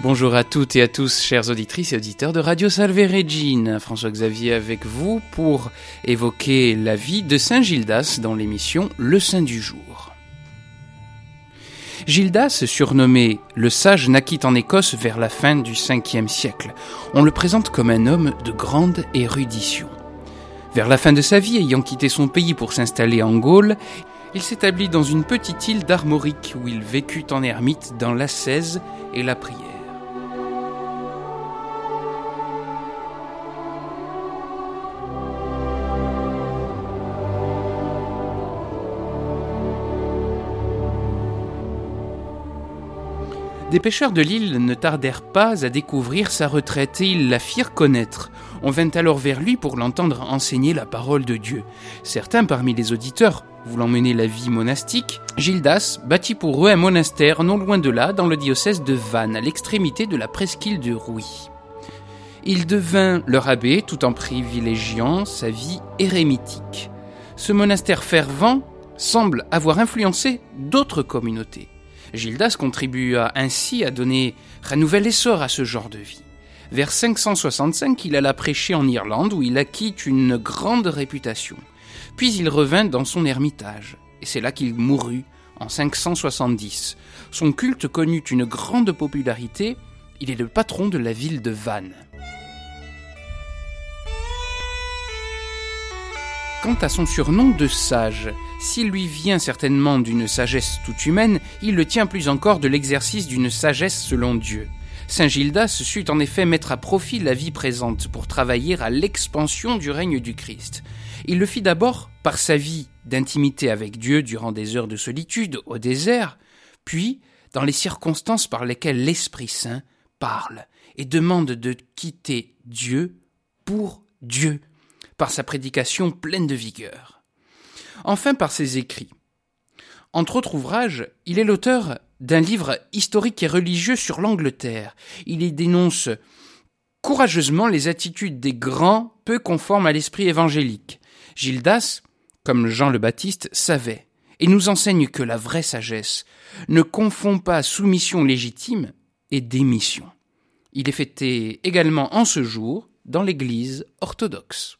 Bonjour à toutes et à tous, chers auditrices et auditeurs de Radio Salve Regine. François-Xavier avec vous pour évoquer la vie de Saint Gildas dans l'émission Le Saint du jour. Gildas, surnommé le sage, naquit en Écosse vers la fin du 5e siècle. On le présente comme un homme de grande érudition. Vers la fin de sa vie, ayant quitté son pays pour s'installer en Gaule, il s'établit dans une petite île d'Armorique où il vécut en ermite dans l'ascèse et la prière. Des pêcheurs de l'île ne tardèrent pas à découvrir sa retraite et ils la firent connaître. On vint alors vers lui pour l'entendre enseigner la parole de Dieu. Certains parmi les auditeurs, voulant mener la vie monastique, Gildas bâtit pour eux un monastère non loin de là, dans le diocèse de Vannes, à l'extrémité de la presqu'île de Rouy. Il devint leur abbé tout en privilégiant sa vie érémitique. Ce monastère fervent semble avoir influencé d'autres communautés. Gildas contribua ainsi à donner un nouvel essor à ce genre de vie. Vers 565, il alla prêcher en Irlande où il acquit une grande réputation. Puis il revint dans son ermitage, et c'est là qu'il mourut en 570. Son culte connut une grande popularité, il est le patron de la ville de Vannes. Quant à son surnom de sage, s'il lui vient certainement d'une sagesse toute humaine, il le tient plus encore de l'exercice d'une sagesse selon Dieu. Saint Gildas sut en effet mettre à profit la vie présente pour travailler à l'expansion du règne du Christ. Il le fit d'abord par sa vie d'intimité avec Dieu durant des heures de solitude au désert, puis dans les circonstances par lesquelles l'Esprit Saint parle et demande de quitter Dieu pour Dieu par sa prédication pleine de vigueur. Enfin par ses écrits. Entre autres ouvrages, il est l'auteur d'un livre historique et religieux sur l'Angleterre. Il y dénonce courageusement les attitudes des grands peu conformes à l'esprit évangélique. Gildas, comme Jean le Baptiste, savait et nous enseigne que la vraie sagesse ne confond pas soumission légitime et démission. Il est fêté également en ce jour dans l'Église orthodoxe.